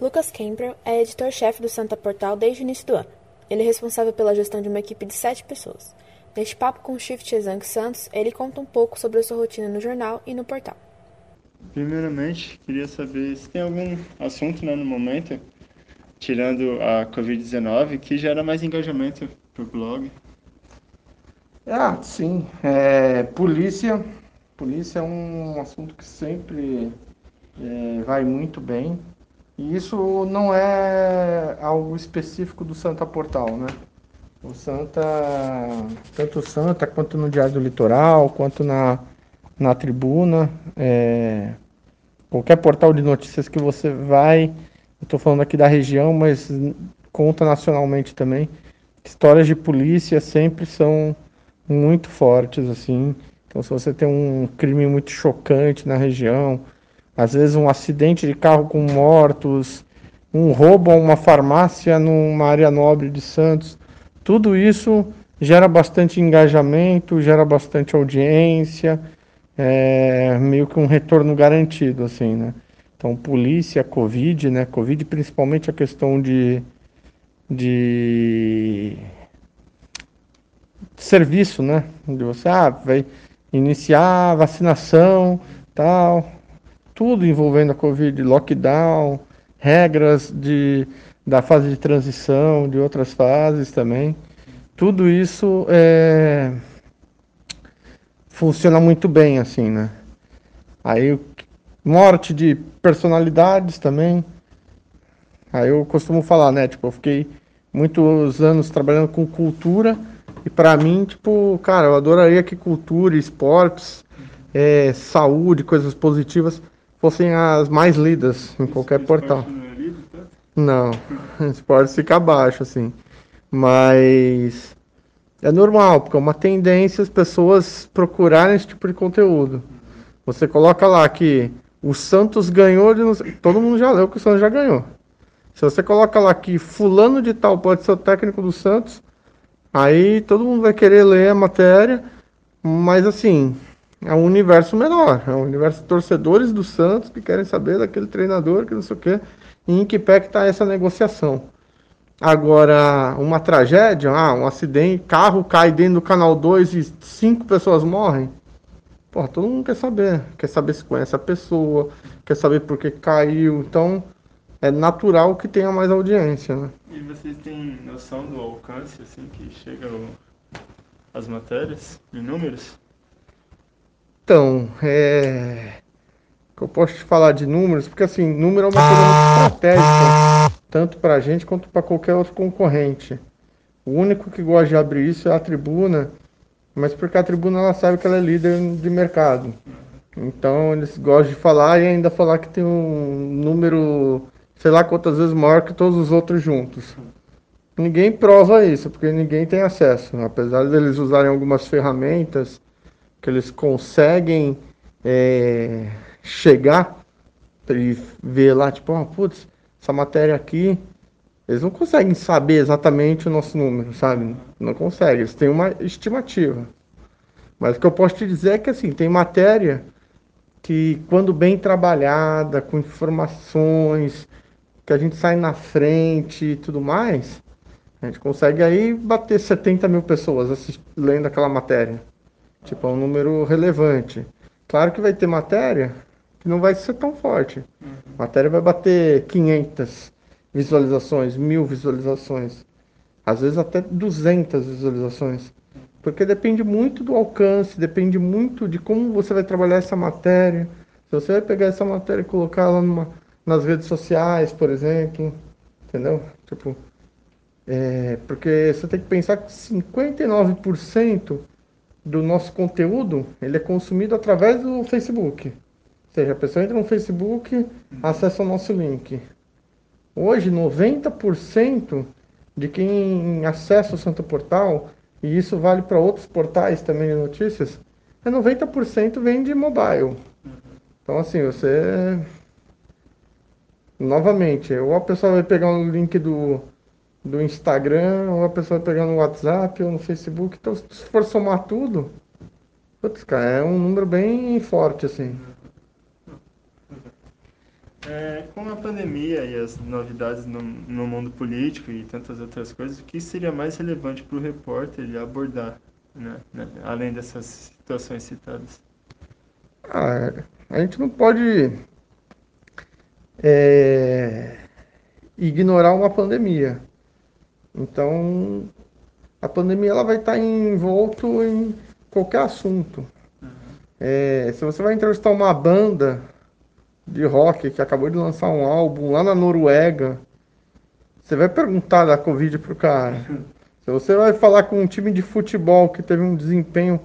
Lucas Campbell é editor-chefe do Santa Portal desde o início do ano. Ele é responsável pela gestão de uma equipe de sete pessoas. Neste papo com o Shift Exanque Santos, ele conta um pouco sobre a sua rotina no jornal e no portal. Primeiramente, queria saber se tem algum assunto né, no momento, tirando a Covid-19, que gera mais engajamento para o blog. Ah, sim. É, polícia. Polícia é um assunto que sempre é, vai muito bem. E isso não é algo específico do Santa Portal, né? O Santa, tanto o Santa quanto no Diário do Litoral, quanto na, na tribuna, é, qualquer portal de notícias que você vai, estou falando aqui da região, mas conta nacionalmente também, histórias de polícia sempre são muito fortes, assim. Então, se você tem um crime muito chocante na região, às vezes um acidente de carro com mortos, um roubo a uma farmácia numa área nobre de Santos, tudo isso gera bastante engajamento, gera bastante audiência, é meio que um retorno garantido, assim, né? Então, polícia, Covid, né? Covid, principalmente a questão de, de serviço, né? De você, ah, vai iniciar vacinação, tal, tudo envolvendo a Covid, lockdown, regras de, da fase de transição, de outras fases também. Tudo isso é, funciona muito bem, assim, né? Aí, morte de personalidades também. Aí eu costumo falar, né? Tipo, eu fiquei muitos anos trabalhando com cultura e para mim, tipo, cara, eu adoraria que cultura, esportes, é, saúde, coisas positivas fossem as mais lidas em qualquer portal. Não, esporte fica abaixo, assim. Mas é normal, porque é uma tendência as pessoas procurarem esse tipo de conteúdo. Você coloca lá que o Santos ganhou de. Todo mundo já leu que o Santos já ganhou. Se você coloca lá que fulano de tal pode ser o técnico do Santos, aí todo mundo vai querer ler a matéria, mas assim, é um universo menor, é um universo de torcedores do Santos que querem saber daquele treinador, que não sei o quê, e em que pé que está essa negociação. Agora, uma tragédia, ah, um acidente, carro cai dentro do canal 2 e cinco pessoas morrem. Pô, todo mundo quer saber. Quer saber se conhece a pessoa, quer saber por que caiu. Então, é natural que tenha mais audiência, né? E vocês têm noção do alcance, assim, que chegam as matérias, em números? Então, é. Que eu posso te falar de números, porque assim, número é uma coisa muito estratégica, tanto para a gente quanto para qualquer outro concorrente. O único que gosta de abrir isso é a tribuna, mas porque a tribuna ela sabe que ela é líder de mercado. Então eles gostam de falar e ainda falar que tem um número, sei lá quantas vezes maior que todos os outros juntos. Ninguém prova isso, porque ninguém tem acesso. Apesar deles usarem algumas ferramentas que eles conseguem é, chegar e ver lá, tipo, oh, putz, essa matéria aqui, eles não conseguem saber exatamente o nosso número, sabe? Não conseguem, eles têm uma estimativa. Mas o que eu posso te dizer é que assim, tem matéria que quando bem trabalhada, com informações, que a gente sai na frente e tudo mais, a gente consegue aí bater 70 mil pessoas lendo aquela matéria. Tipo, é um número relevante. Claro que vai ter matéria que não vai ser tão forte. Uhum. Matéria vai bater 500 visualizações, mil visualizações. Às vezes até 200 visualizações. Porque depende muito do alcance, depende muito de como você vai trabalhar essa matéria. Se você vai pegar essa matéria e colocar ela numa, nas redes sociais, por exemplo, entendeu? Tipo, é, porque você tem que pensar que 59% do nosso conteúdo, ele é consumido através do Facebook. Ou seja, a pessoa entra no Facebook, acessa o nosso link. Hoje, 90% de quem acessa o Santo Portal, e isso vale para outros portais também de notícias, é 90% vem de mobile. Então, assim, você. Novamente, ou a pessoa vai pegar o link do, do Instagram, ou a pessoa pegar no WhatsApp ou no Facebook. Então, se for somar tudo, putz, cara, é um número bem forte, assim. É, com a pandemia e as novidades no, no mundo político e tantas outras coisas, o que seria mais relevante para o repórter ele abordar, né, né, além dessas situações citadas? Ah, a gente não pode é, ignorar uma pandemia. Então, a pandemia ela vai estar envolto em qualquer assunto. É, se você vai entrevistar uma banda de rock que acabou de lançar um álbum lá na Noruega, você vai perguntar da Covid pro cara. Se você vai falar com um time de futebol que teve um desempenho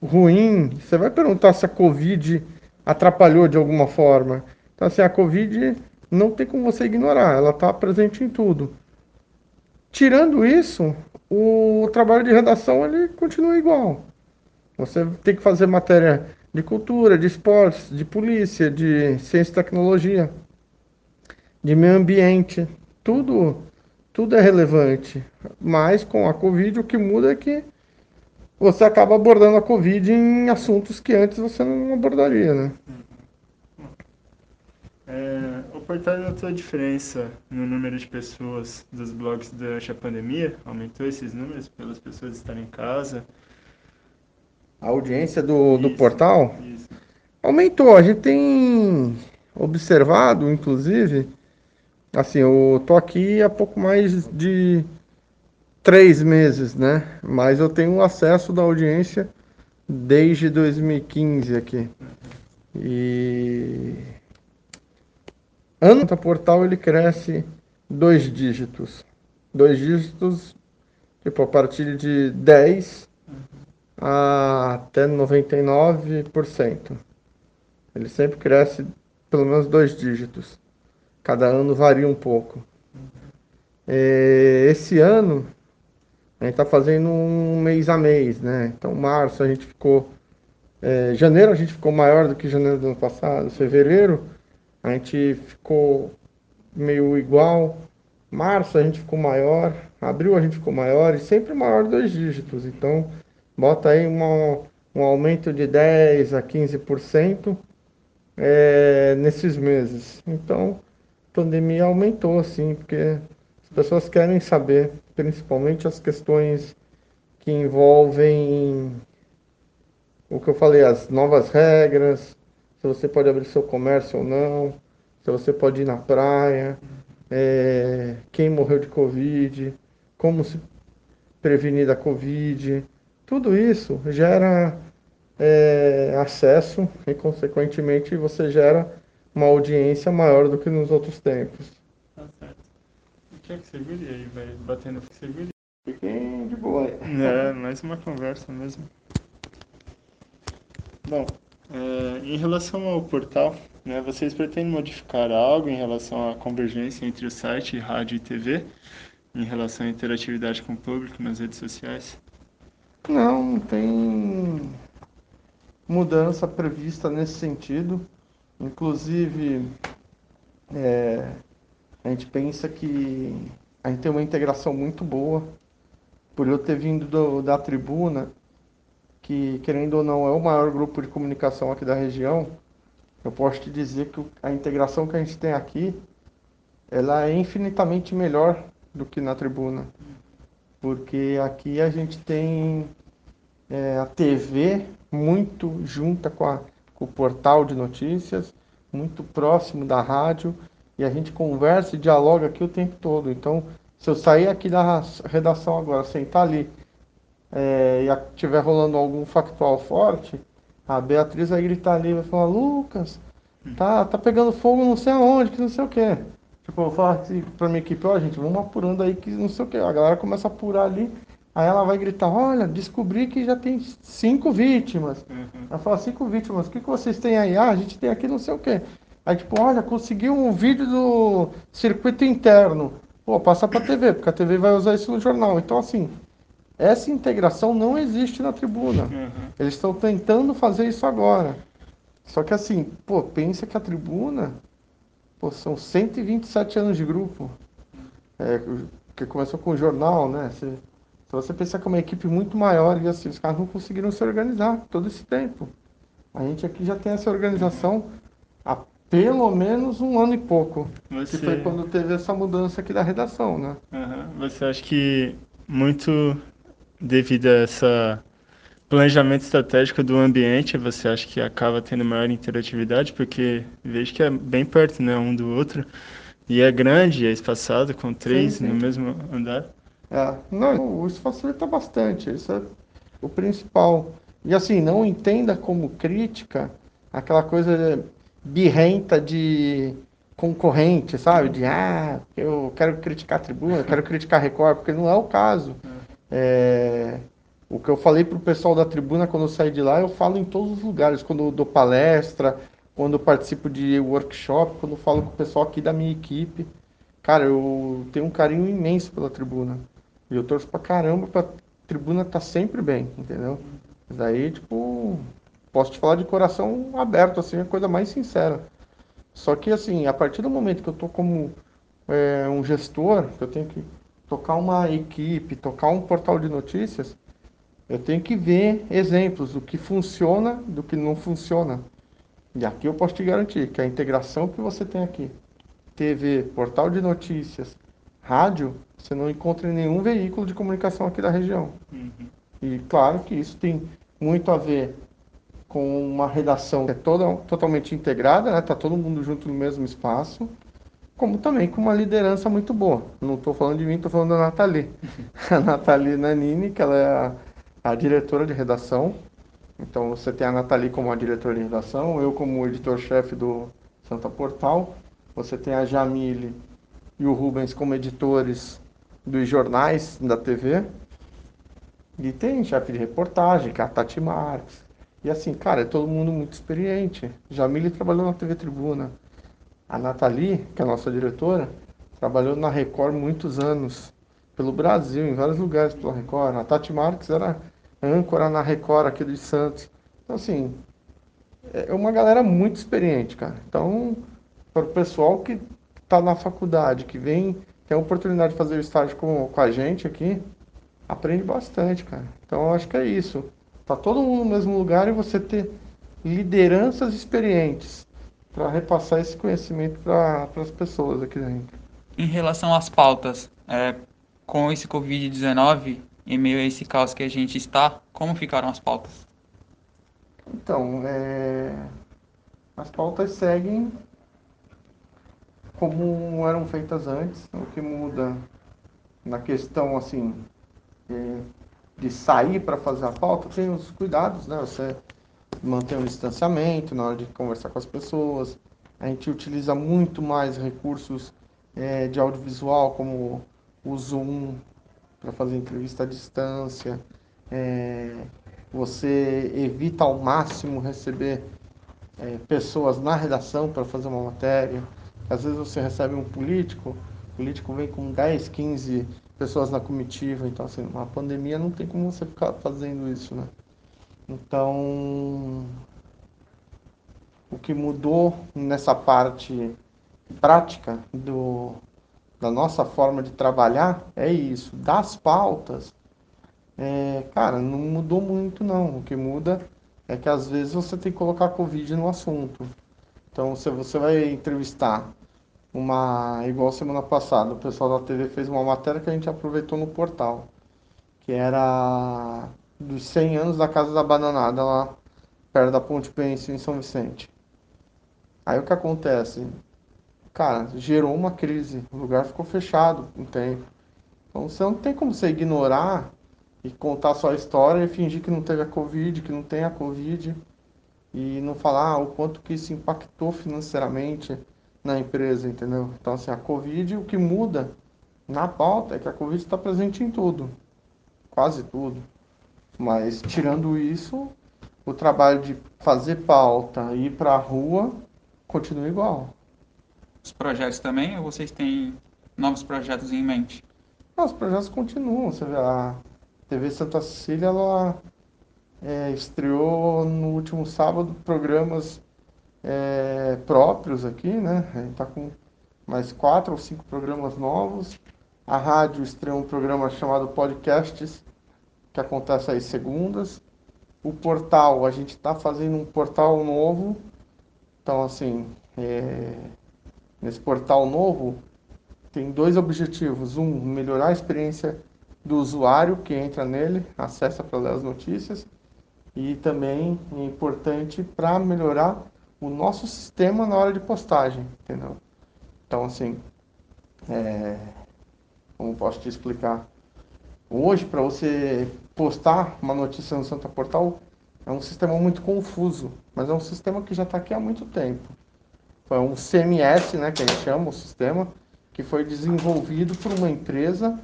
ruim, você vai perguntar se a Covid atrapalhou de alguma forma. Então, assim, a Covid não tem como você ignorar, ela está presente em tudo. Tirando isso, o trabalho de redação ele continua igual. Você tem que fazer matéria de cultura, de esportes, de polícia, de ciência e tecnologia, de meio ambiente, tudo, tudo é relevante. Mas com a Covid o que muda é que você acaba abordando a Covid em assuntos que antes você não abordaria, né? É, o portal notou a diferença no número de pessoas dos blogs durante a pandemia? Aumentou esses números pelas pessoas estarem em casa? A audiência do, do portal isso. aumentou. A gente tem observado, inclusive, assim, eu tô aqui há pouco mais de três meses, né? Mas eu tenho acesso da audiência desde 2015 aqui. E ano o portal ele cresce dois dígitos. Dois dígitos, tipo, a partir de 10 a até 99%. Ele sempre cresce pelo menos dois dígitos. Cada ano varia um pouco. Esse ano, a gente está fazendo um mês a mês, né? Então, março a gente ficou. É, janeiro a gente ficou maior do que janeiro do ano passado. Fevereiro a gente ficou meio igual. Março a gente ficou maior, abril a gente ficou maior e sempre maior dois dígitos. Então, bota aí uma, um aumento de 10 a 15% é, nesses meses. Então, a pandemia aumentou, assim, porque as pessoas querem saber, principalmente as questões que envolvem o que eu falei, as novas regras, se você pode abrir seu comércio ou não, se você pode ir na praia, é, quem morreu de Covid, como se prevenir da Covid. Tudo isso gera é, acesso e, consequentemente, você gera uma audiência maior do que nos outros tempos. Tá certo. O que é que você viria aí, vai batendo que você viria? Fiquem de boa. É, mais uma conversa mesmo. Bom, é, em relação ao portal, né, vocês pretendem modificar algo em relação à convergência entre o site, rádio e TV, em relação à interatividade com o público nas redes sociais? Não, não tem mudança prevista nesse sentido. Inclusive, é, a gente pensa que a gente tem uma integração muito boa. Por eu ter vindo do, da tribuna, que, querendo ou não, é o maior grupo de comunicação aqui da região, eu posso te dizer que a integração que a gente tem aqui, ela é infinitamente melhor do que na tribuna. Porque aqui a gente tem é, a TV muito junta com, a, com o portal de notícias, muito próximo da rádio, e a gente conversa e dialoga aqui o tempo todo. Então, se eu sair aqui da redação agora, sentar ali é, e estiver rolando algum factual forte, a Beatriz vai gritar ali, vai falar, Lucas, tá, tá pegando fogo não sei aonde, que não sei o que. Tipo, eu falo assim pra minha equipe, ó, oh, gente, vamos apurando aí que não sei o que. A galera começa a apurar ali, aí ela vai gritar, olha, descobri que já tem cinco vítimas. Uhum. Ela fala, cinco vítimas, o que, que vocês têm aí? Ah, a gente tem aqui não sei o que. Aí tipo, olha, consegui um vídeo do circuito interno. Pô, passa pra TV, porque a TV vai usar isso no jornal. Então, assim, essa integração não existe na tribuna. Uhum. Eles estão tentando fazer isso agora. Só que assim, pô, pensa que a tribuna pô, são 127 anos de grupo. É, que começou com o jornal, né? Se, se você pensar que é uma equipe muito maior e assim, os caras não conseguiram se organizar todo esse tempo. A gente aqui já tem essa organização há pelo menos um ano e pouco. Você... Que foi quando teve essa mudança aqui da redação, né? Uhum. Você acha que muito devido a essa planejamento estratégico do ambiente, você acha que acaba tendo maior interatividade? Porque vejo que é bem perto, né, um do outro. E é grande, é espaçado, com três sim, sim. no mesmo andar. É, não, isso facilita bastante, isso é o principal. E assim, não entenda como crítica aquela coisa birrenta de concorrente, sabe? De, ah, eu quero criticar a tribuna, eu quero criticar a Record, porque não é o caso. É, o que eu falei pro pessoal da tribuna quando eu saí de lá, eu falo em todos os lugares, quando eu dou palestra, quando eu participo de workshop, quando eu falo com o pessoal aqui da minha equipe. Cara, eu tenho um carinho imenso pela tribuna. E eu torço pra caramba pra tribuna estar tá sempre bem, entendeu? Daí, tipo, posso te falar de coração aberto, assim, a coisa mais sincera. Só que, assim, a partir do momento que eu tô como é, um gestor, que eu tenho que tocar uma equipe, tocar um portal de notícias, eu tenho que ver exemplos do que funciona, do que não funciona. E aqui eu posso te garantir que a integração que você tem aqui, TV, portal de notícias, rádio, você não encontra em nenhum veículo de comunicação aqui da região. Uhum. E claro que isso tem muito a ver com uma redação que é toda, totalmente integrada, né? Tá todo mundo junto no mesmo espaço, como também com uma liderança muito boa. Não estou falando de mim, estou falando da Nathalie. a Nathalie Nanini, que ela é a, a, diretora de redação. Então você tem a Nathalie como a diretora de redação, eu como editor-chefe do Santa Portal, você tem a Jamile e o Rubens como editores dos jornais da TV. E tem chefe de reportagem, que é a Tati Marques. E assim, cara, é todo mundo muito experiente. Jamile trabalhou na TV Tribuna. A Nathalie, que é a nossa diretora, trabalhou na Record muitos anos. Pelo Brasil, em vários lugares pela Record. A Tati Marques era âncora na Record aqui de Santos. Então, assim, é uma galera muito experiente, cara. Então, para o pessoal que está na faculdade, que vem, tem a oportunidade de fazer o estágio com, com a gente aqui, aprende bastante, cara. Então eu acho que é isso. Tá todo mundo no mesmo lugar e você ter lideranças experientes para repassar esse conhecimento para as pessoas aqui dentro. Em relação às pautas, é, com esse Covid-19, em meio a esse caos que a gente está, como ficaram as pautas? Então, é... as pautas seguem como eram feitas antes. O que muda na questão assim é, de sair para fazer a pauta tem os cuidados, né? Você manter um distanciamento na hora de conversar com as pessoas. A gente utiliza muito mais recursos é, de audiovisual, como o Zoom, para fazer entrevista à distância. É, você evita ao máximo receber é, pessoas na redação para fazer uma matéria. Às vezes você recebe um político, o político vem com 10, 15 pessoas na comitiva, então assim, uma pandemia não tem como você ficar fazendo isso, né? Então, o que mudou nessa parte prática do, da nossa forma de trabalhar é isso. Das pautas, é, cara, não mudou muito não. O que muda é que às vezes você tem que colocar Covid no assunto. Então, se você vai entrevistar uma igual semana passada, o pessoal da TV fez uma matéria que a gente aproveitou no portal, que era dos 100 anos da Casa da Bananada lá perto da Ponte Pêncil em São Vicente. Aí o que acontece? Cara, gerou uma crise, o lugar ficou fechado um tempo. Então você não tem como você ignorar e contar só a história e fingir que não teve a Covid, que não tem a Covid e não falar ah, o quanto que isso impactou financeiramente na empresa, entendeu? Então, assim, a Covid, o que muda na pauta é que a Covid está presente em tudo, quase tudo. Mas, tirando isso, o trabalho de fazer pauta e ir para a rua continua igual. Os projetos também, ou vocês têm novos projetos em mente? Não, os projetos continuam. Você vê, a TV Santa Cecília, ela é, estreou no último sábado programas é, próprios aqui, né? A gente está com mais quatro ou cinco programas novos. A rádio estreou um programa chamado Podcasts, que acontece às segundas. O portal, a gente está fazendo um portal novo. Então, assim, é, nesse portal novo tem dois objetivos. Um, melhorar a experiência do usuário que entra nele, acessa para ler as notícias. E também é importante para melhorar o nosso sistema na hora de postagem, entendeu? Então, assim, é, como posso te explicar? Hoje, para você postar uma notícia no Santa Portal, é um sistema muito confuso, mas é um sistema que já está aqui há muito tempo. É um CMS, né, que a gente chama o sistema, que foi desenvolvido por uma empresa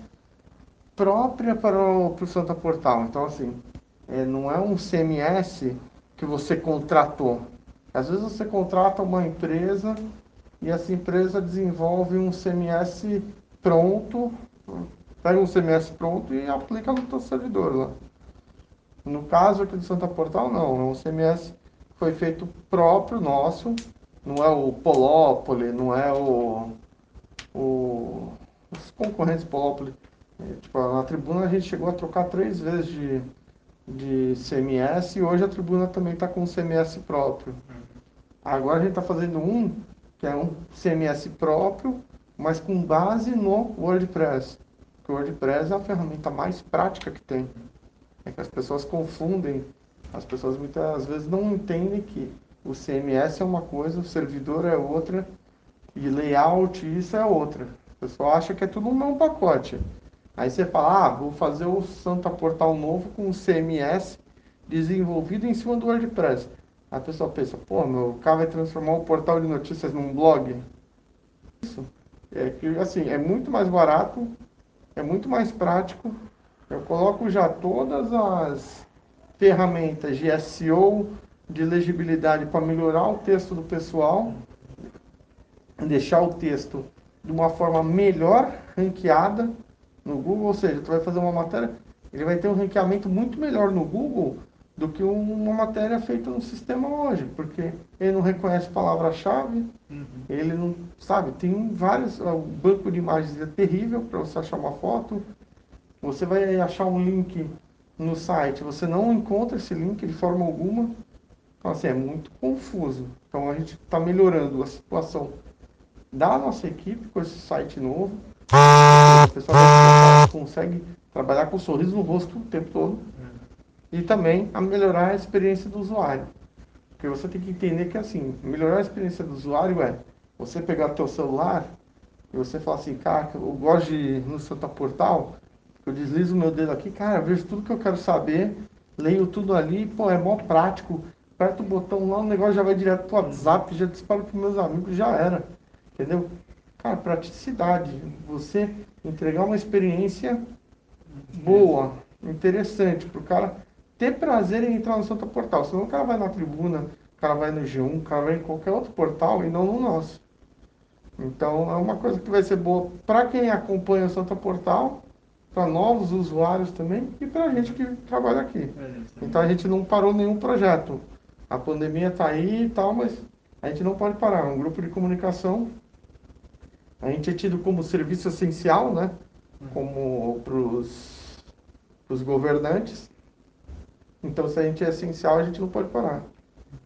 própria para o, para o Santa Portal. Então, assim, é, não é um CMS que você contratou. Às vezes você contrata uma empresa e essa empresa desenvolve um CMS pronto, pega um CMS pronto e aplica no seu servidor lá. No caso aqui do Santa Portal, não. É um CMS que foi feito próprio nosso. Não é o Polópolis, não é o, o os concorrentes Polópolis. É, tipo, na tribuna a gente chegou a trocar três vezes de, de CMS e hoje a tribuna também está com um CMS próprio. Agora a gente está fazendo um que é um CMS próprio, mas com base no WordPress. Porque o WordPress é a ferramenta mais prática que tem. É que as pessoas confundem, as pessoas muitas vezes não entendem que o CMS é uma coisa, o servidor é outra, e layout isso é outra. O pessoal acha que é tudo um mesmo pacote. Aí você fala, ah, vou fazer o Santa Portal novo com o CMS desenvolvido em cima do WordPress. A pessoa pensa, pô, meu cara vai transformar o portal de notícias num blog. Isso. É que, assim, é muito mais barato, é muito mais prático. Eu coloco já todas as ferramentas de SEO, de legibilidade para melhorar o texto do pessoal, deixar o texto de uma forma melhor ranqueada no Google, ou seja, tu vai fazer uma matéria, ele vai ter um ranqueamento muito melhor no Google do que uma matéria feita no sistema hoje, porque ele não reconhece palavra-chave, uhum. ele não, sabe, tem vários, o banco de imagens é terrível para você achar uma foto, você vai achar um link no site, você não encontra esse link de forma alguma, então assim, é muito confuso. Então a gente está melhorando a situação da nossa equipe com esse site novo, o pessoal consegue trabalhar com um sorriso no rosto o tempo todo. E também a melhorar a experiência do usuário. Porque você tem que entender que assim, melhorar a experiência do usuário é você pegar teu celular e você falar assim, cara, eu gosto de ir no Santa Portal, eu deslizo o meu dedo aqui, cara, vejo tudo que eu quero saber, leio tudo ali, pô, é mó prático, aperta o botão lá, o negócio já vai direto pro WhatsApp, já dispara pros meus amigos, já era. Entendeu? Cara, praticidade. Você entregar uma experiência boa, interessante, para o cara ter prazer em entrar no Santa Portal. Senão o cara vai na tribuna, o cara vai no G1, o cara vai em qualquer outro portal e não no nosso. Então é uma coisa que vai ser boa para quem acompanha o Santa Portal, para novos usuários também e para a gente que trabalha aqui. Então a gente não parou nenhum projeto. A pandemia está aí e tal, mas a gente não pode parar. Um grupo de comunicação a gente é tido como serviço essencial, né? Como para os governantes. Então, se a gente é essencial, a gente não pode parar.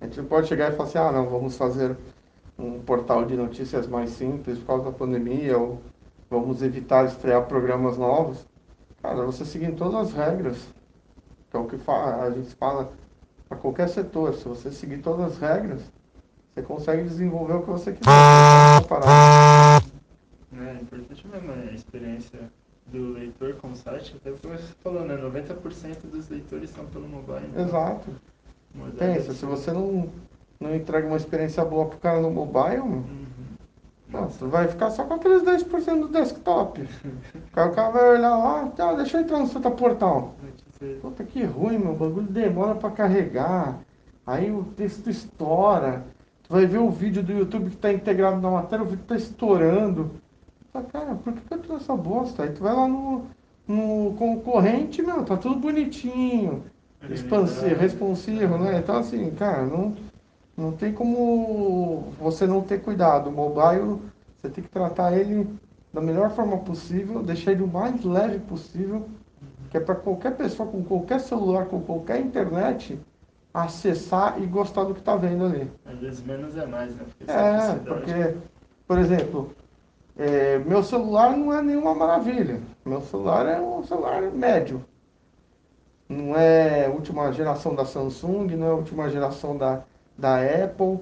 A gente não pode chegar e falar assim, ah, não, vamos fazer um portal de notícias mais simples por causa da pandemia, ou vamos evitar estrear programas novos. Cara, você seguindo todas as regras, que é o que a gente fala para qualquer setor. Se você seguir todas as regras, você consegue desenvolver o que você quiser. Não parar. É importante mesmo a experiência do leitor com o site, até porque você falou, né? 90% dos leitores são pelo mobile. Então, Exato. Pensa, se você não, não entrega uma experiência boa pro cara no mobile, uhum. Nossa, vai ficar só com aqueles 10% do desktop. o, cara, o cara vai olhar lá, tá, deixa eu entrar no seu portal. Puta que ruim, meu bagulho demora para carregar. Aí o texto estoura. Tu vai ver o vídeo do YouTube que está integrado na matéria, o vídeo está estourando. Fala, cara, por que, que eu trouxe essa bosta? Aí tu vai lá no, no concorrente, meu, tá tudo bonitinho, expansivo, responsivo, né? Então assim, cara, não, não tem como você não ter cuidado. O mobile, você tem que tratar ele da melhor forma possível, deixar ele o mais leve possível, que é para qualquer pessoa com qualquer celular, com qualquer internet, acessar e gostar do que está vendo ali. Às vezes menos é mais, né? Porque É, porque, por exemplo, é, meu celular não é nenhuma maravilha. Meu celular é um celular médio. Não é última geração da Samsung, não é última geração da, da Apple.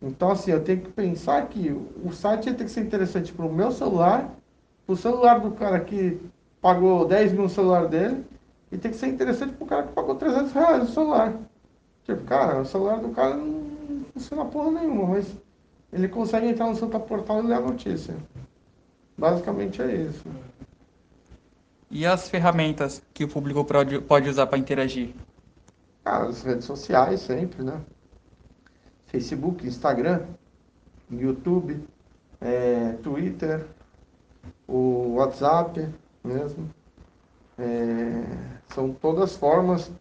Então, assim, eu tenho que pensar que o site tem que ser interessante para o meu celular, para o celular do cara que pagou 10 mil no celular dele, e tem que ser interessante para o cara que pagou 300 reais no celular. Tipo, cara, o celular do cara não funciona porra nenhuma, mas ele consegue entrar no Santa Portal e ler a notícia. Basicamente é isso. E as ferramentas que o público pode, usar para interagir? Cara, as redes sociais sempre, né? Facebook, Instagram, YouTube, é, Twitter, o WhatsApp mesmo. É, são todas formas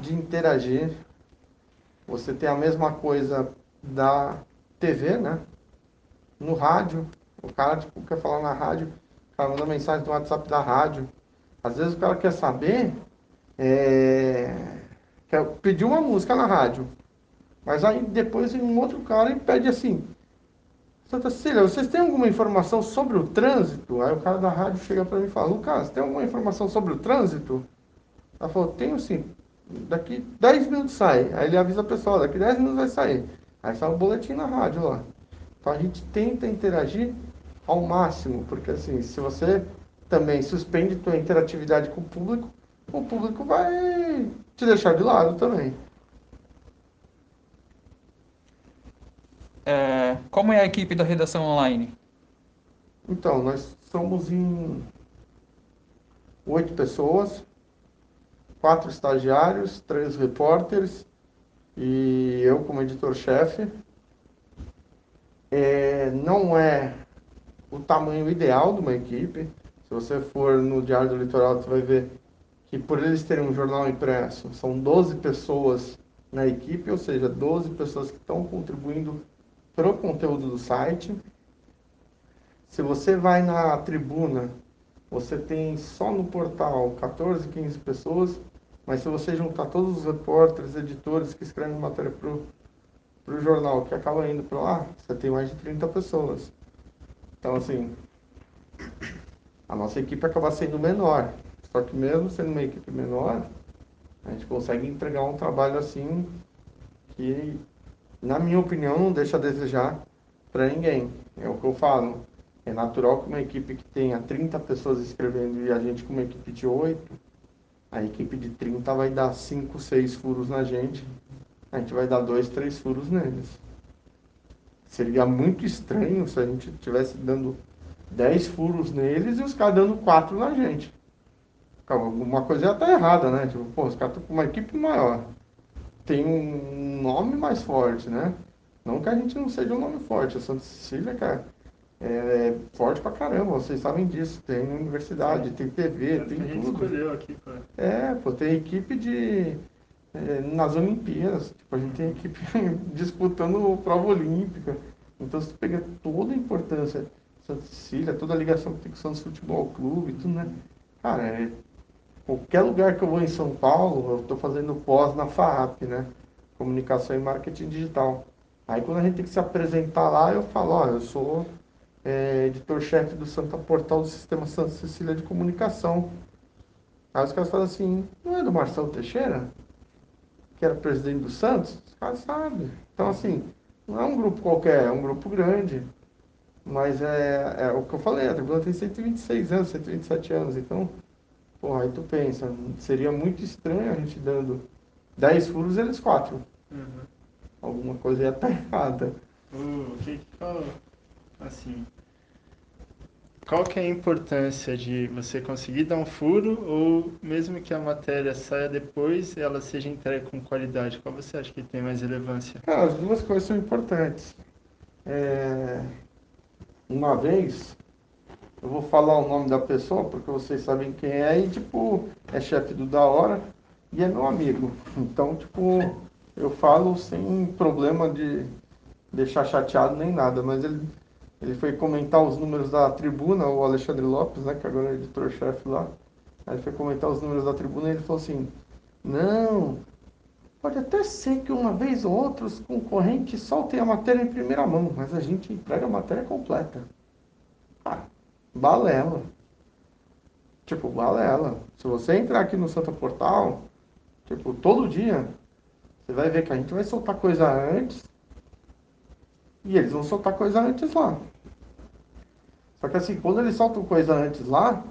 de interagir. Você tem a mesma coisa da TV, né? No rádio. O cara tipo, quer falar na rádio, o cara manda mensagem no WhatsApp da rádio. Às vezes o cara quer saber, é, quer pedir uma música na rádio. Mas aí depois um outro cara e pede assim, Santa Cecília, vocês têm alguma informação sobre o trânsito? Aí o cara da rádio chega para mim e fala, Lucas, tem alguma informação sobre o trânsito? Ela falou, tenho sim. Daqui 10 minutos sai. Aí ele avisa a pessoa, daqui 10 minutos vai sair. Aí sai um boletim na rádio lá. Então a gente tenta interagir ao máximo, porque assim, se você também suspende tua interatividade com o público, o público vai te deixar de lado também. É, como é a equipe da redação online? Então, nós somos em oito pessoas, quatro estagiários, três repórteres e eu como editor-chefe. É, não é o tamanho ideal de uma equipe. Se você for no Diário do Litoral, você vai ver que por eles terem um jornal impresso, são 12 pessoas na equipe, ou seja, 12 pessoas que estão contribuindo para o conteúdo do site. Se você vai na tribuna, você tem só no portal 14, 15 pessoas, mas se você juntar todos os repórteres, editores que escrevem matéria para o jornal, que acaba indo para lá, você tem mais de 30 pessoas. Então, assim, a nossa equipe acaba sendo menor. Só que mesmo sendo uma equipe menor, a gente consegue entregar um trabalho assim que na minha opinião, não deixa a desejar para ninguém. É o que eu falo. É natural que uma equipe que tenha 30 pessoas escrevendo e a gente com uma equipe de 8, a equipe de 30 vai dar 5, 6 furos na gente, a gente vai dar 2, 3 furos neles. Seria muito estranho se a gente estivesse dando 10 furos neles e os caras dando 4 na gente. Alguma coisa já tá errada, né? Tipo, pô, os caras estão com uma equipe maior tem um nome mais forte, né? Não que a gente não seja um nome forte. A Santa Cecília, cara, é forte pra caramba. Vocês sabem disso. Tem universidade, tem TV, tem a gente tudo. escolheu aqui, pô. É, pô, tem equipe de. é, nas Olimpíadas. Tipo, a gente tem equipe disputando prova olímpica. Então, tu pega toda a importância de Santa Cecília, toda a ligação que tem com o Santos Futebol Clube, tudo, né? Cara, é Qualquer lugar que eu vou em São Paulo, eu estou fazendo pós na FAAP, né? Comunicação e Marketing Digital. Aí quando a gente tem que se apresentar lá, eu falo, ó, eu sou é, editor-chefe do Santa Portal do Sistema Santa Cecília de Comunicação. Aí os caras falam assim, não é do Marcelo Teixeira? Que era presidente do Santos? Os caras sabem. Então, assim, não é um grupo qualquer, é um grupo grande. Mas é, é o que eu falei, a tribuna tem 126 anos, 127 anos, então Pô, aí tu pensa, seria muito estranho a gente dando 10 furos eles 4. Uhum. Alguma coisa ia estar errada. O que que qual, assim, qual que é a importância de você conseguir dar um furo ou mesmo que a matéria saia depois, ela seja entregue com qualidade? Qual você acha que tem mais relevância? Cara, as duas coisas são importantes. É... Uma vez, eu vou falar o nome da pessoa, porque vocês sabem quem é, e tipo, é chefe do da hora e é meu amigo. Então, tipo, eu falo sem problema de deixar chateado nem nada, mas ele, ele foi comentar os números da tribuna, o Alexandre Lopes, né, que agora é editor-chefe lá. Aí ele foi comentar os números da tribuna e ele falou assim, não, Pode até ser que uma vez ou outra os concorrentes soltem a matéria em primeira mão, mas a gente entrega a matéria completa. Ah, balela. Tipo, balela. Se você entrar aqui no Santa Portal, tipo, todo dia, você vai ver que a gente vai soltar coisa antes e eles vão soltar coisa antes lá. Só que assim, quando eles soltam coisa antes lá,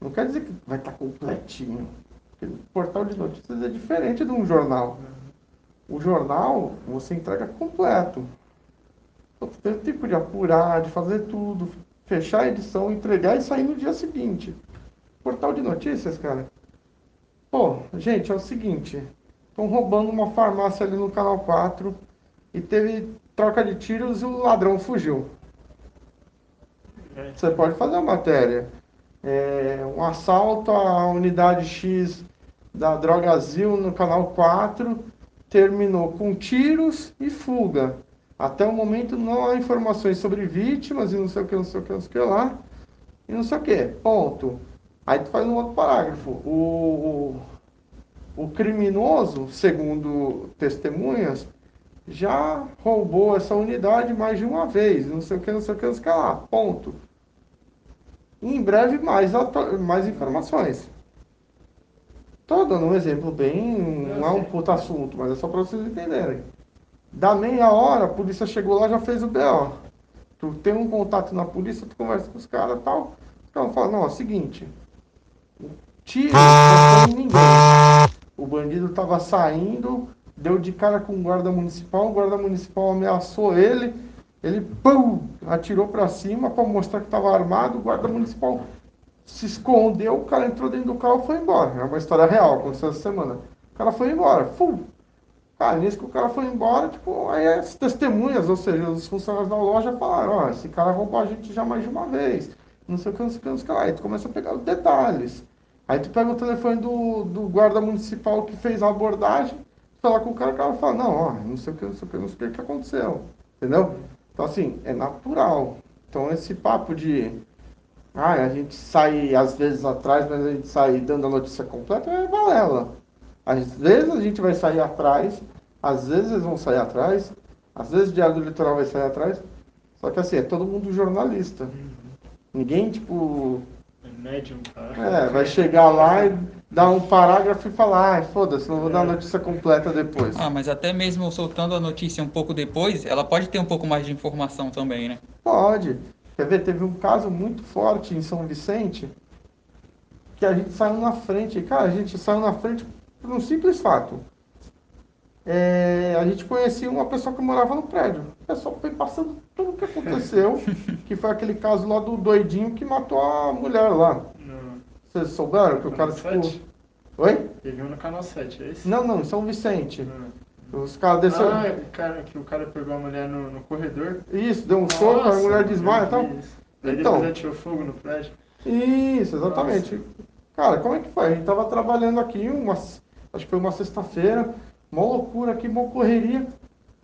não quer dizer que vai estar completinho. Porque o portal de notícias é diferente de um jornal. O jornal você entrega completo. Então, você tem tempo de apurar, de fazer tudo, fechar a edição, entregar e sair no dia seguinte. Portal de notícias, cara. Pô, gente, é o seguinte. Estão roubando uma farmácia ali no canal 4 e teve troca de tiros e o ladrão fugiu. Você pode fazer a matéria. É, um assalto à unidade X da Drogazil no canal 4 terminou com tiros e fuga. Até o momento não há informações sobre vítimas e não sei o que, não sei o que, não sei o que lá. E não sei o que. Ponto. Aí tu faz um outro parágrafo. O, o, o criminoso, segundo testemunhas, já roubou essa unidade mais de uma vez, não sei o que, não sei o que, não sei o que lá. Ponto. E em breve mais, mais informações. Estou dando um exemplo bem, não é um puto assunto, mas é só para vocês entenderem. Da meia hora, a polícia chegou lá já fez o BO. Tu tem um contato na polícia, tu conversa com os caras e tal. Então fala, não, é o seguinte, tiro não foi ninguém. O bandido estava saindo, deu de cara com o guarda municipal, o guarda municipal ameaçou ele, ele pum, atirou para cima para mostrar que estava armado, o guarda municipal se escondeu, o cara entrou dentro do carro e foi embora. É uma história real, aconteceu essa semana. O cara foi embora, fum. Cara, nisso que o cara foi embora, tipo, aí as testemunhas, ou seja, os funcionários da loja falaram, ó, esse cara roubou a gente já mais de uma vez, não sei o que, não sei o que, não sei o que lá. Aí tu começa a pegar os detalhes. Aí tu pega o telefone do, do guarda municipal que fez a abordagem, fala com o cara, o cara fala, não, ó, não sei o que, não sei o que, não sei o que, aconteceu. Entendeu? Então assim, é natural. Então esse papo de ah, a gente sai às vezes atrás, mas a gente sai dando a notícia completa, é balela. Às vezes a gente vai sair atrás, às vezes eles vão sair atrás, às vezes o Diário do Litoral vai sair atrás. Só que assim, é todo mundo jornalista. Ninguém, tipo, médium, cara. É, vai chegar lá e dar um parágrafo e falar, ah, foda-se, não vou dar a notícia completa depois. Ah, mas até mesmo soltando a notícia um pouco depois, ela pode ter um pouco mais de informação também, né? Pode. Quer ver, teve um caso muito forte em São Vicente, que a gente saiu na frente. Cara, a gente saiu na frente por um simples fato. É, a gente conhecia uma pessoa que morava no prédio. O pessoal foi passando tudo o que aconteceu, que foi aquele caso lá do doidinho que matou a mulher lá. Vocês souberam que o cara, tipo... Oi? Ele viu no canal 7, é isso? Não, não, em São Vicente. Não. Os caras desceram. Ah, o cara, que o cara pegou a mulher no, no corredor. Isso, deu um Nossa, soco, a mulher desmaia e tal. Isso. Daí então, depois tirou fogo no prédio. Isso, exatamente. Nossa. Cara, como é que foi? A gente tava trabalhando aqui, uma, acho que foi uma sexta-feira, Mó loucura aqui, mó correria.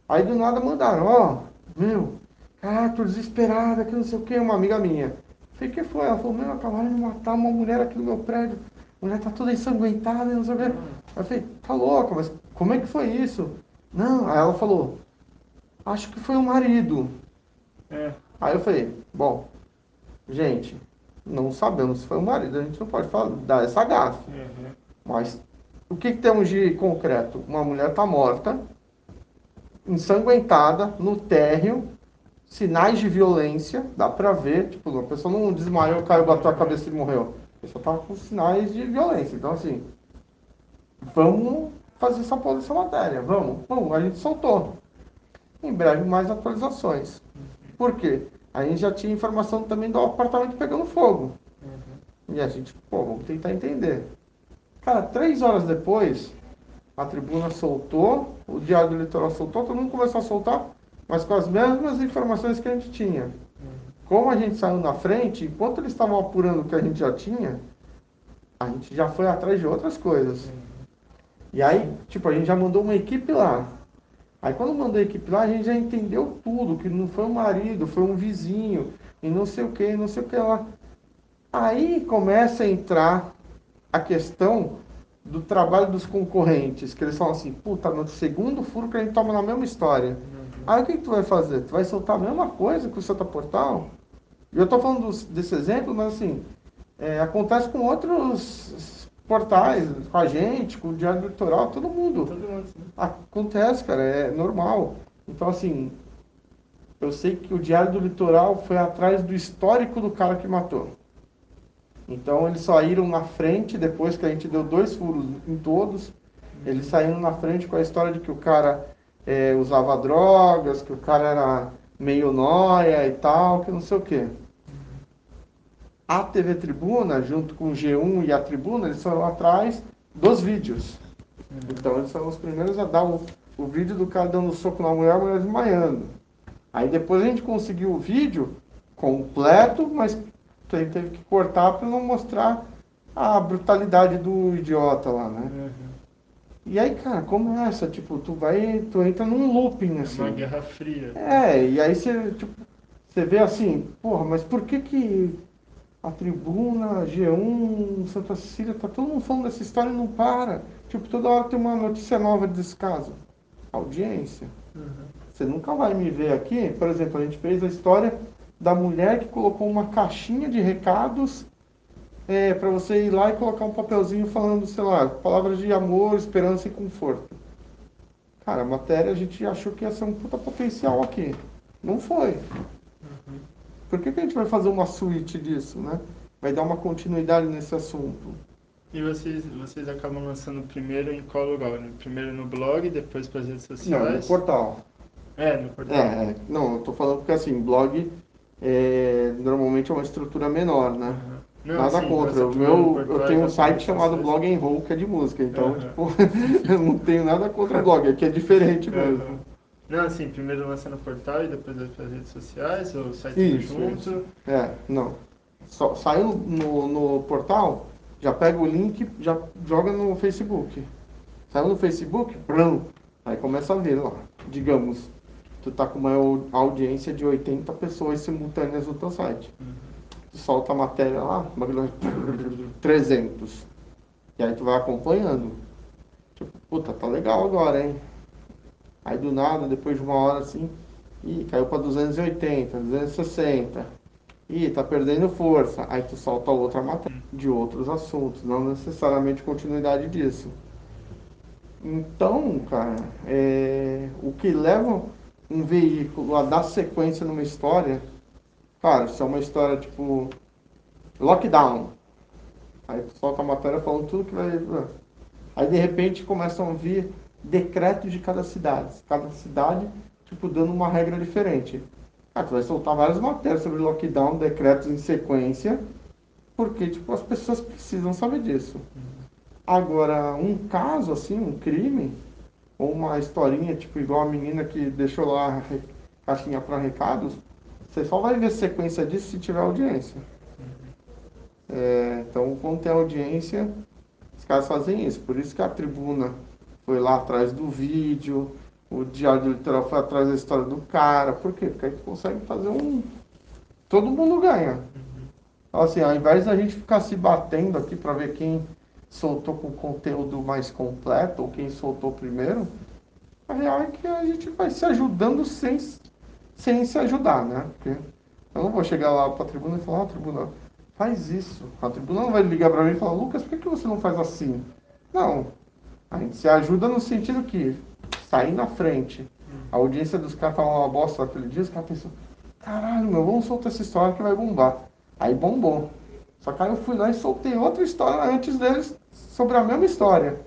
Aí do nada mandaram, ó, meu, cara, tô desesperada, que não sei o que, uma amiga minha. Falei, que foi? Ela falou, meu, acabaram de matar uma mulher aqui no meu prédio. A mulher tá toda ensanguentada, não sei o que. Aí eu falei, tá louca, mas como é que foi isso? Não, aí ela falou, acho que foi o marido. É. Aí eu falei, bom, gente, não sabemos se foi o marido, a gente não pode falar, dar essa gafe. Uhum. Mas o que, que temos de concreto? Uma mulher está morta, ensanguentada, no térreo, sinais de violência, dá para ver, tipo, a pessoa não desmaiou, caiu, bateu a cabeça e morreu. A pessoa estava com sinais de violência. Então, assim, vamos fazer essa, essa matéria, vamos. Bom, a gente soltou. Em breve, mais atualizações. Por quê? A gente já tinha informação também do apartamento pegando fogo. Uhum. E a gente, pô, vamos tentar entender. Cara, três horas depois, a tribuna soltou, o Diário do Litoral soltou, todo mundo começou a soltar, mas com as mesmas informações que a gente tinha. Como a gente saiu na frente, enquanto eles estavam apurando o que a gente já tinha, a gente já foi atrás de outras coisas. E aí, tipo, a gente já mandou uma equipe lá. Aí quando mandou a equipe lá, a gente já entendeu tudo, que não foi um marido, foi um vizinho, e não sei o que, não sei o que lá. Aí começa a entrar a questão do trabalho dos concorrentes, que eles falam assim, puta, no segundo furo que a gente toma na mesma história. Aí o que, que tu vai fazer? Tu vai soltar a mesma coisa que o Santa Portal? Eu estou falando dos, desse exemplo, mas assim, é, acontece com outros portais, com a gente, com o Diário Litoral, todo mundo. Todo mundo. Acontece, cara, é normal. Então, assim, eu sei que o Diário do Litoral foi atrás do histórico do cara que matou. Então, eles saíram na frente, depois que a gente deu dois furos em todos, eles saíram na frente com a história de que o cara é, usava drogas, que o cara era meio nóia e tal, que não sei o quê. A TV Tribuna, junto com o G1 e a Tribuna, eles foram atrás dos vídeos. Então eles foram os primeiros a dar o, o vídeo do cara dando soco na mulher, a mulher desmaiando. Aí depois a gente conseguiu o vídeo completo, mas teve que cortar para não mostrar a brutalidade do idiota lá, né? Uhum. E aí, cara, como é essa? Tipo, tu vai, tu entra num looping, É assim. uma guerra fria. É, e aí você, tipo, você vê assim, porra, mas por que que a tribuna, G1, Santa Cecília, tá todo mundo falando dessa história e não para? Tipo, toda hora tem uma notícia nova desse caso. Audiência. Você nunca vai me ver aqui, por exemplo, a gente fez a história da mulher que colocou uma caixinha de recados é, para você ir lá e colocar um papelzinho falando, sei lá, palavras de amor, esperança e conforto. Cara, a matéria a gente achou que ia ser um puta potencial aqui. Não foi. Por que, que a gente vai fazer uma suíte disso, né? Vai dar uma continuidade nesse assunto. E vocês, vocês acabam lançando primeiro em qual lugar? Primeiro no blog, depois para as redes Não, no sociais? portal. É, no portal. É, é, não, eu tô falando porque assim, blog é, normalmente é uma estrutura menor, né? Uhum. Não, Nada contra. O meu, eu tenho um depois site chamado Blog and Roll, que é de música. Então, Uhum. tipo, eu não tenho nada contra o blog, aqui é diferente mesmo. Uhum. Não, assim, primeiro lança no portal e depois vai para as redes sociais, ou o site Isso, junto. isso. É, não. Só, saiu no, no portal, já pega o link, já joga no Facebook. Saiu no Facebook, brum, aí começa a ver lá. Digamos, tu tá com uma au- audiência de 80 pessoas simultâneas no teu site. Tu solta a matéria lá, o bagulho vai 300. E aí tu vai acompanhando. Tipo, puta, tá legal agora, hein? Aí do nada, depois de uma hora assim, ih, caiu pra 280, 260. Ih, tá perdendo força. Aí tu solta outra matéria de outros assuntos, não necessariamente continuidade disso. Então, cara, é, o que leva um veículo a dar sequência numa história, cara, se é uma história tipo lockdown. Aí solta a matéria falando tudo que vai. Aí de repente começam a vir decretos de cada cidade. Cada cidade, tipo, dando uma regra diferente. Ah, tu vai soltar várias matérias sobre lockdown, decretos em sequência, porque, tipo, as pessoas precisam saber disso. Agora, um caso, assim, um crime, ou uma historinha, tipo, igual a menina que deixou lá a caixinha para recados, você só vai ver sequência disso se tiver audiência. É, então, quando tem audiência, os caras fazem isso. Por isso que a tribuna foi lá atrás do vídeo, o Diário do Litoral foi atrás da história do cara. Por quê? Porque aí tu consegue fazer um. Todo mundo ganha. Então, assim, ao invés da gente ficar se batendo aqui para ver quem soltou com conteúdo mais completo ou quem soltou primeiro, a real é que a gente vai se ajudando sem, sem se ajudar, né? Porque eu não vou chegar lá para a tribuna e falar, ah, tribuna, faz isso. A tribuna não vai ligar para mim e falar, Lucas, por que, você não faz assim? Não. A gente se ajuda no sentido que sair na frente. A audiência dos caras tava uma bosta naquele dia, os caras pensam, caralho, meu, vamos soltar essa história que vai bombar. Aí bombou. Só que aí eu fui lá e soltei outra história antes deles sobre a mesma história.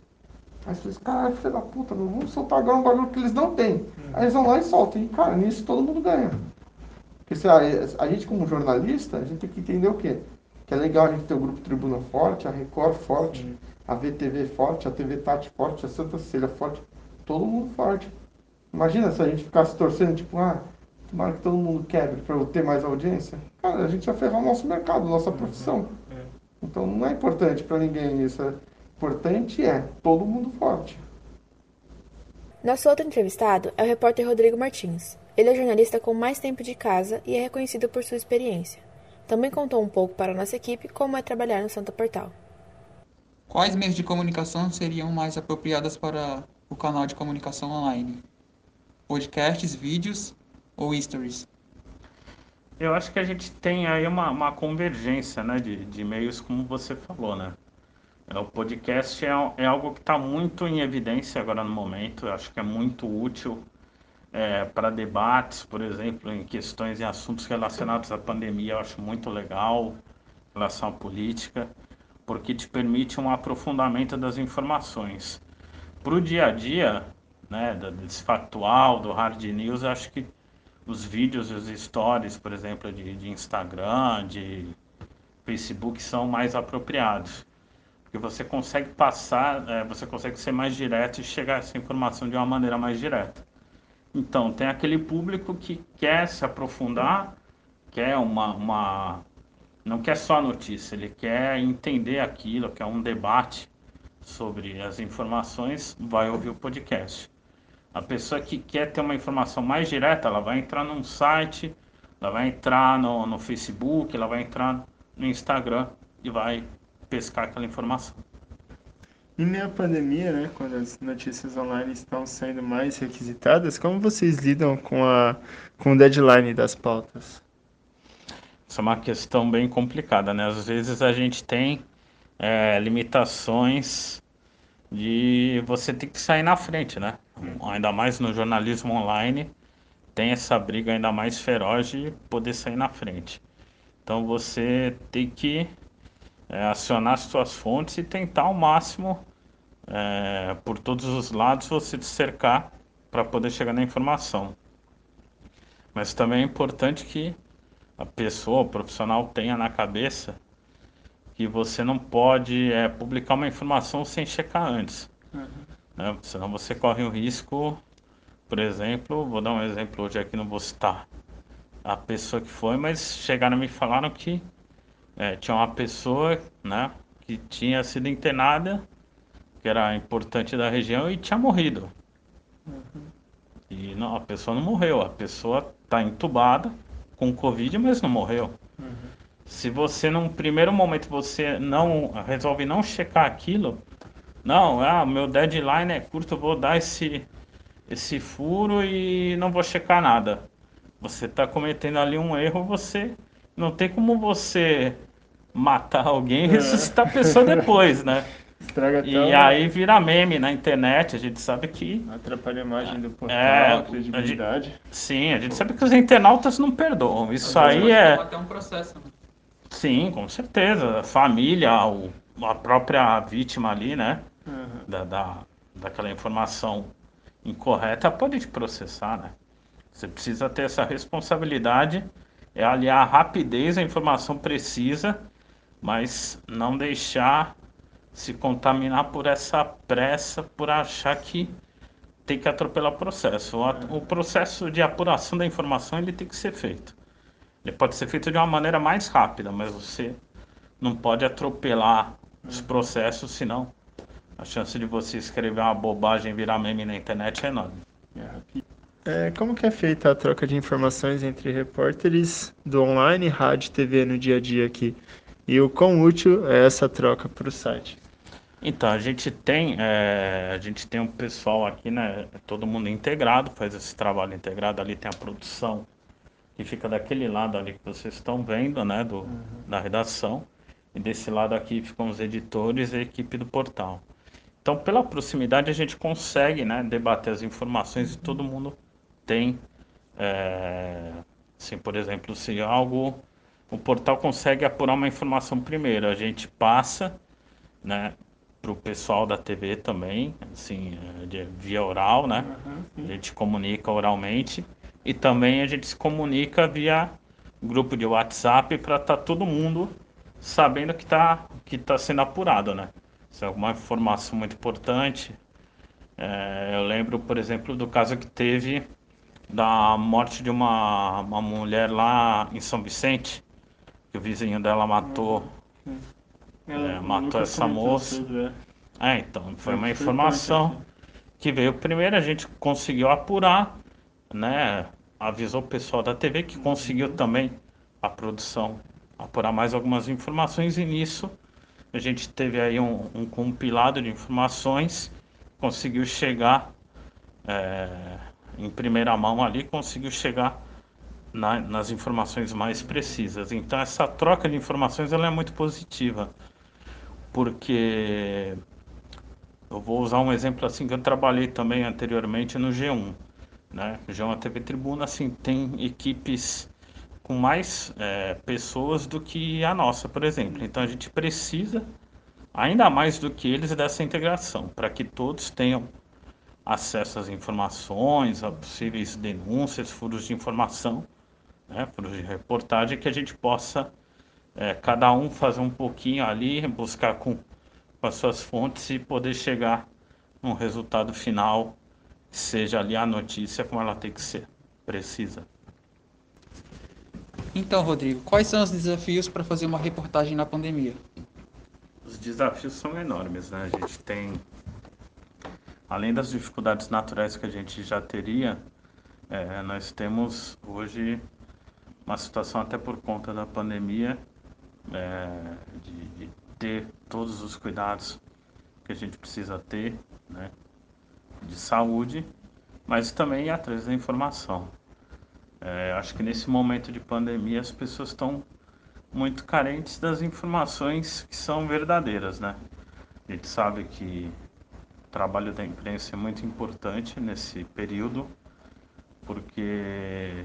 Aí eu falei, caralho, filho da puta, meu, vamos soltar agora um bagulho que eles não têm. Aí eles vão lá e soltam. E, cara, nisso todo mundo ganha. Porque se a, a gente, como jornalista, a gente tem que entender o quê? Que é legal a gente ter o Grupo Tribuna forte, a Record forte, a VTV forte, a TV Tati forte, a Santa Cecília forte, todo mundo forte. Imagina se a gente ficasse torcendo, tipo, ah, tomara que todo mundo quebre para eu ter mais audiência. Cara, a gente ia ferrar o nosso mercado, nossa profissão. É. Então não é importante para ninguém isso. É importante é todo mundo forte. Nosso outro entrevistado é o repórter Rodrigo Martins. Ele é jornalista com mais tempo de casa e é reconhecido por sua experiência. Também contou um pouco para a nossa equipe como é trabalhar no Santa Portal. Quais meios de comunicação seriam mais apropriados para o canal de comunicação online? Podcasts, vídeos ou stories? Eu acho que a gente tem aí uma, uma convergência né, de, de meios, como você falou, né? É, o podcast é, é algo que está muito em evidência agora no momento. Eu acho que é muito útil é, para debates, por exemplo, em questões e assuntos relacionados à pandemia. Eu acho muito legal em relação à política, porque te permite um aprofundamento das informações. Para o dia a dia, né, desse factual, do hard news, eu acho que os vídeos e os stories, por exemplo, de, de Instagram, de Facebook, são mais apropriados. Porque você consegue passar, é, você consegue ser mais direto e chegar a essa informação de uma maneira mais direta. Então, tem aquele público que quer se aprofundar, quer uma, uma. Não quer só notícia, ele quer entender aquilo, quer um debate sobre as informações, vai ouvir o podcast. A pessoa que quer ter uma informação mais direta, ela vai entrar num site, ela vai entrar no, no Facebook, ela vai entrar no Instagram e vai pescar aquela informação. E na pandemia, né, quando as notícias online estão sendo mais requisitadas, como vocês lidam com, a, com o deadline das pautas? Isso é uma questão bem complicada, né? Às vezes a gente tem é, limitações de você ter que sair na frente, né? Ainda mais no jornalismo online, tem essa briga ainda mais feroz de poder sair na frente. Então você tem que é, acionar as suas fontes e tentar ao máximo, é, por todos os lados, você te cercar para poder chegar na informação. Mas também é importante que a pessoa, o profissional, tenha na cabeça que você não pode é, publicar uma informação sem checar antes. Uhum. Né? Senão você corre o risco, por exemplo, vou dar um exemplo hoje aqui, não vou citar a pessoa que foi, mas chegaram e me falaram que é, tinha uma pessoa né, que tinha sido internada, que era importante da região, e tinha morrido. Uhum. E não, a pessoa não morreu, a pessoa está entubada com Covid, mas não morreu. Uhum. Se você, num primeiro momento, você não resolve não checar aquilo, não, ah, meu deadline é curto, vou dar esse, esse furo e não vou checar nada. Você está cometendo ali um erro, você não tem como você matar alguém e é. ressuscitar a pessoa depois, né? Estraga e aí vira meme na internet, a gente sabe que. Atrapalha a imagem do portal, é, a credibilidade. A gente, sim, a gente sabe que os internautas não perdoam. Isso aí é. Até um processo. Né? Sim, com certeza. A família, o, a própria vítima ali, né? Uhum. Da, da, daquela informação incorreta pode te processar, né? Você precisa ter essa responsabilidade, é aliar a rapidez à informação precisa, mas não deixar se contaminar por essa pressa, por achar que tem que atropelar o processo. O, o processo de apuração da informação ele tem que ser feito. Ele pode ser feito de uma maneira mais rápida, mas você não pode atropelar os processos, senão a chance de você escrever uma bobagem e virar meme na internet é enorme. É, como que é feita a troca de informações entre repórteres do online, rádio e TV no dia a dia aqui? E o quão útil é essa troca para o site? Então, a gente tem é, a gente tem um pessoal aqui, né? Todo mundo integrado, faz esse trabalho integrado. Ali tem a produção que fica daquele lado ali que vocês estão vendo, né? Do, uhum. Da redação. E desse lado aqui ficam os editores e a equipe do portal. Então, pela proximidade, a gente consegue né, debater as informações e todo mundo tem. É, assim, por exemplo, se algo. O portal consegue apurar uma informação primeiro, a gente passa né, para o pessoal da TV também, assim, é, de, via oral, né? Uhum, a gente comunica oralmente e também a gente se comunica via grupo de WhatsApp para estar tá todo mundo sabendo que está que tá sendo apurado, né? Se é alguma informação muito importante. É, eu lembro, por exemplo, do caso que teve da morte de uma, uma mulher lá em São Vicente, que o vizinho dela matou, é, matou essa moça. Tudo, é. é. então, foi uma informação que veio primeiro, a gente conseguiu apurar, né? Avisou o pessoal da TV que conseguiu também a produção apurar mais algumas informações e nisso a gente teve aí um, um compilado de informações, conseguiu chegar é, em primeira mão ali, conseguiu chegar na, nas informações mais precisas. Então essa troca de informações ela é muito positiva, porque eu vou usar um exemplo assim que eu trabalhei também anteriormente no G1, né? G1 TV Tribuna assim tem equipes com mais é, pessoas do que a nossa, por exemplo. Então a gente precisa ainda mais do que eles dessa integração para que todos tenham acesso às informações, a possíveis denúncias, furos de informação né, de reportagem, que a gente possa, é, cada um fazer um pouquinho ali, buscar com, com as suas fontes e poder chegar num resultado final que seja ali a notícia como ela tem que ser, precisa. Então, Rodrigo, quais são os desafios para fazer uma reportagem na pandemia? Os desafios são enormes, né? A gente tem, além das dificuldades naturais que a gente já teria, é, nós temos hoje uma situação até por conta da pandemia, é, de, de, ter todos os cuidados que a gente precisa ter, né, de saúde, mas também atrás da informação. É, acho que nesse momento de pandemia as pessoas estão muito carentes das informações que são verdadeiras, né? A gente sabe que trabalho da imprensa é muito importante nesse período, porque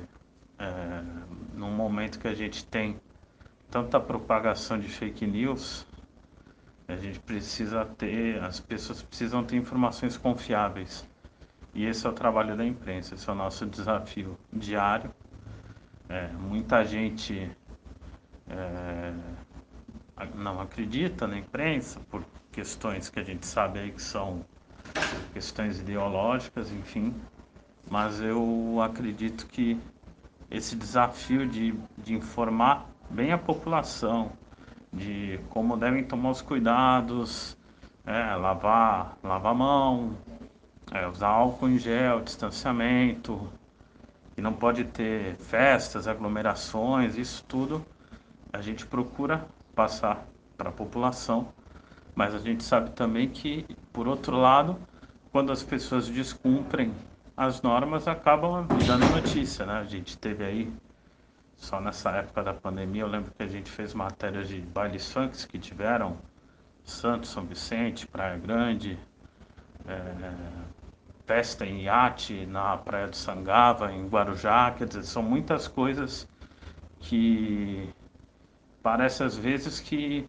é, num momento que a gente tem tanta propagação de fake news, a gente precisa ter, as pessoas precisam ter informações confiáveis. E esse é o trabalho da imprensa, esse é o nosso desafio diário. É, muita gente é, não acredita na imprensa por questões que a gente sabe aí que são questões ideológicas, enfim. Mas eu acredito que esse desafio de, de informar bem a população de como devem tomar os cuidados, é, lavar, lavar a mão, é, usar álcool em gel, distanciamento, e não pode ter festas, aglomerações, isso tudo a gente procura passar para a população, mas a gente sabe também que, por outro lado, quando as pessoas descumprem as normas acabam dando notícia, né? A gente teve aí, só nessa época da pandemia, eu lembro que a gente fez matérias de bailes funks que tiveram Santos, São Vicente, Praia Grande, é, festa em iate na Praia do Sangava, em Guarujá, quer dizer, são muitas coisas que parece às vezes que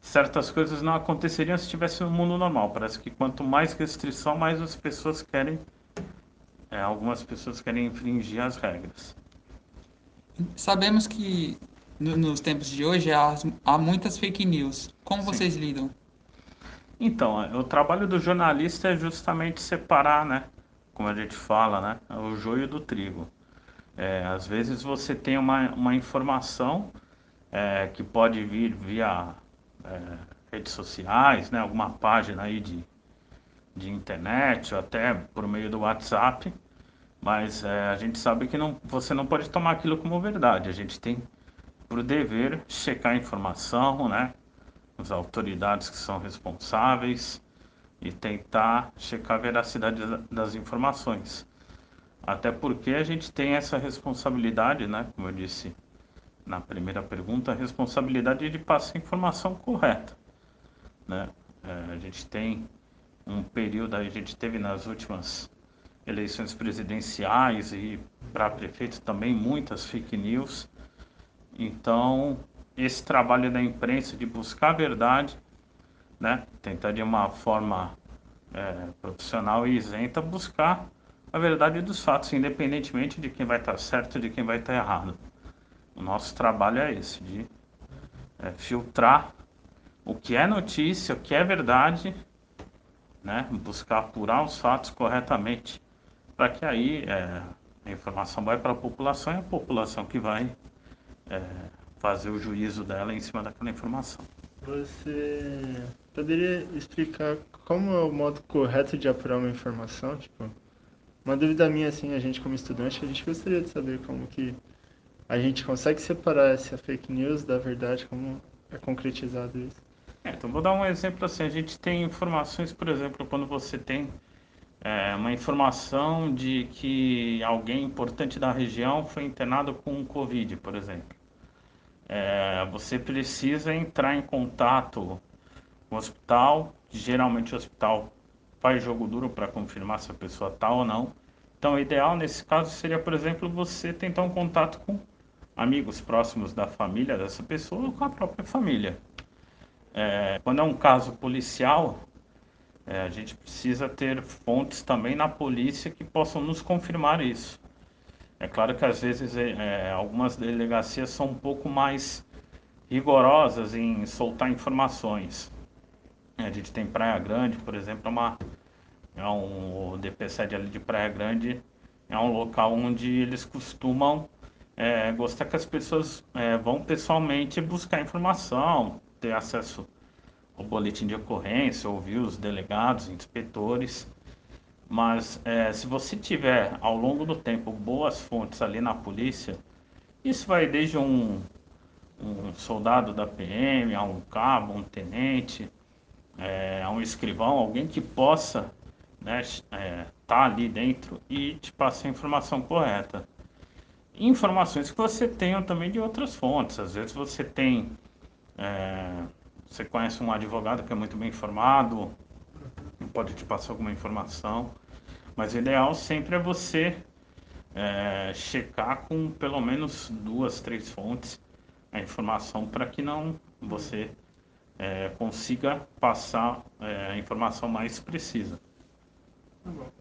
certas coisas não aconteceriam se estivesse no mundo normal. Parece que quanto mais restrição, mais as pessoas querem é, algumas pessoas querem infringir as regras. Sabemos que no, nos tempos de hoje há, há muitas fake news. Como Sim. vocês lidam? Então, o trabalho do jornalista é justamente separar, né? Como a gente fala, né? O joio do trigo. É, às vezes você tem uma, uma informação é, que pode vir via é, redes sociais, né? Alguma página aí de, de internet ou até por meio do WhatsApp, mas é, a gente sabe que não, você não pode tomar aquilo como verdade. A gente tem por dever checar a informação, né? As autoridades que são responsáveis e tentar checar a veracidade das informações. Até porque a gente tem essa responsabilidade, né? Como eu disse na primeira pergunta, a responsabilidade de passar a informação correta, né? É, a gente tem um período, a gente teve nas últimas eleições presidenciais e para prefeito também muitas fake news. Então, esse trabalho da imprensa de buscar a verdade, né, tentar de uma forma é, profissional e isenta buscar a verdade dos fatos, independentemente de quem vai estar certo e de quem vai estar errado. O nosso trabalho é esse, de é, filtrar o que é notícia, o que é verdade né, buscar apurar os fatos corretamente, para que aí é, a informação vai para a população e a população que vai é, fazer o juízo dela em cima daquela informação. Você poderia explicar como é o modo correto de apurar uma informação? Tipo, uma dúvida minha, assim, a gente como estudante, a gente gostaria de saber como que a gente consegue separar essa fake news da verdade, como é concretizado isso. É, então vou dar um exemplo assim. A gente tem informações, por exemplo, quando você tem é, uma informação de que alguém importante da região foi internado com Covid, por exemplo. É, você precisa entrar em contato com o hospital, geralmente o hospital faz jogo duro para confirmar se a pessoa está ou não. Então, o ideal nesse caso seria, por exemplo, você tentar um contato com amigos próximos da família dessa pessoa ou com a própria família. É, quando é um caso policial, é, a gente precisa ter fontes também na polícia que possam nos confirmar isso. É claro que às vezes é, é algumas delegacias são um pouco mais rigorosas em soltar informações. A gente tem Praia Grande, por exemplo, é uma, é um, o DP7 ali de Praia Grande é um local onde eles costumam é, gostar que as pessoas é, vão pessoalmente buscar informação, ter acesso ao boletim de ocorrência, ouvir os delegados, inspetores. Mas é, se você tiver ao longo do tempo boas fontes ali na polícia, isso vai desde um, um soldado da PM, a um cabo, um tenente, é, a um escrivão, alguém que possa né, é, tá ali dentro e te passar a informação correta. Informações que você tenha também de outras fontes. Às vezes você tem é, você conhece um advogado que é muito bem informado, pode te passar alguma informação, mas o ideal sempre é você é, checar com pelo menos duas, três fontes a informação para que não você é, consiga passar é, a informação mais precisa. Tá bom.